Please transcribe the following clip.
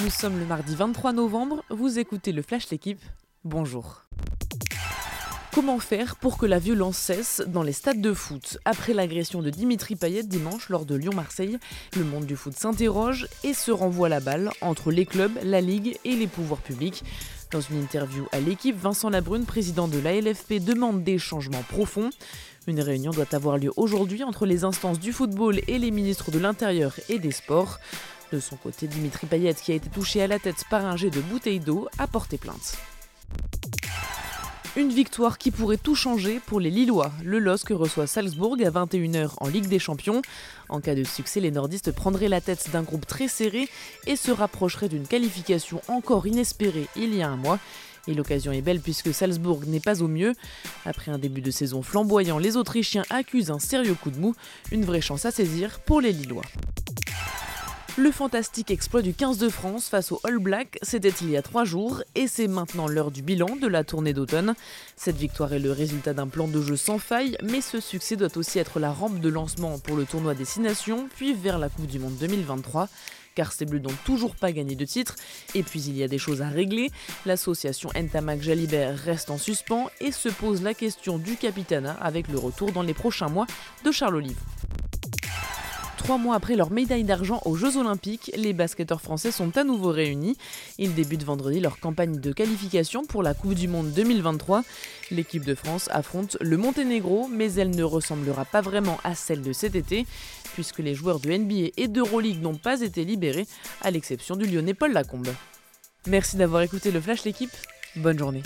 Nous sommes le mardi 23 novembre, vous écoutez le Flash L'équipe. Bonjour. Comment faire pour que la violence cesse dans les stades de foot? Après l'agression de Dimitri Payet dimanche lors de Lyon-Marseille, le monde du foot s'interroge et se renvoie la balle entre les clubs, la Ligue et les pouvoirs publics. Dans une interview à l'équipe, Vincent Labrune, président de l'ALFP, demande des changements profonds. Une réunion doit avoir lieu aujourd'hui entre les instances du football et les ministres de l'Intérieur et des Sports. De son côté, Dimitri Payet, qui a été touché à la tête par un jet de bouteille d'eau, a porté plainte. Une victoire qui pourrait tout changer pour les Lillois. Le LOSC reçoit Salzbourg à 21h en Ligue des Champions. En cas de succès, les nordistes prendraient la tête d'un groupe très serré et se rapprocheraient d'une qualification encore inespérée il y a un mois. Et l'occasion est belle puisque Salzbourg n'est pas au mieux. Après un début de saison flamboyant, les Autrichiens accusent un sérieux coup de mou, une vraie chance à saisir pour les Lillois. Le fantastique exploit du 15 de France face aux All Blacks, c'était il y a trois jours et c'est maintenant l'heure du bilan de la tournée d'automne. Cette victoire est le résultat d'un plan de jeu sans faille, mais ce succès doit aussi être la rampe de lancement pour le tournoi Destination, puis vers la Coupe du Monde 2023 car ces Bleus n'ont toujours pas gagné de titre. Et puis il y a des choses à régler. L'association Ntamak Jalibert reste en suspens et se pose la question du capitana avec le retour dans les prochains mois de Charles Olive. Trois mois après leur médaille d'argent aux Jeux Olympiques, les basketteurs français sont à nouveau réunis. Ils débutent vendredi leur campagne de qualification pour la Coupe du Monde 2023. L'équipe de France affronte le Monténégro, mais elle ne ressemblera pas vraiment à celle de cet été, puisque les joueurs de NBA et d'Euroleague n'ont pas été libérés, à l'exception du lyonnais Paul Lacombe. Merci d'avoir écouté le Flash l'équipe. Bonne journée.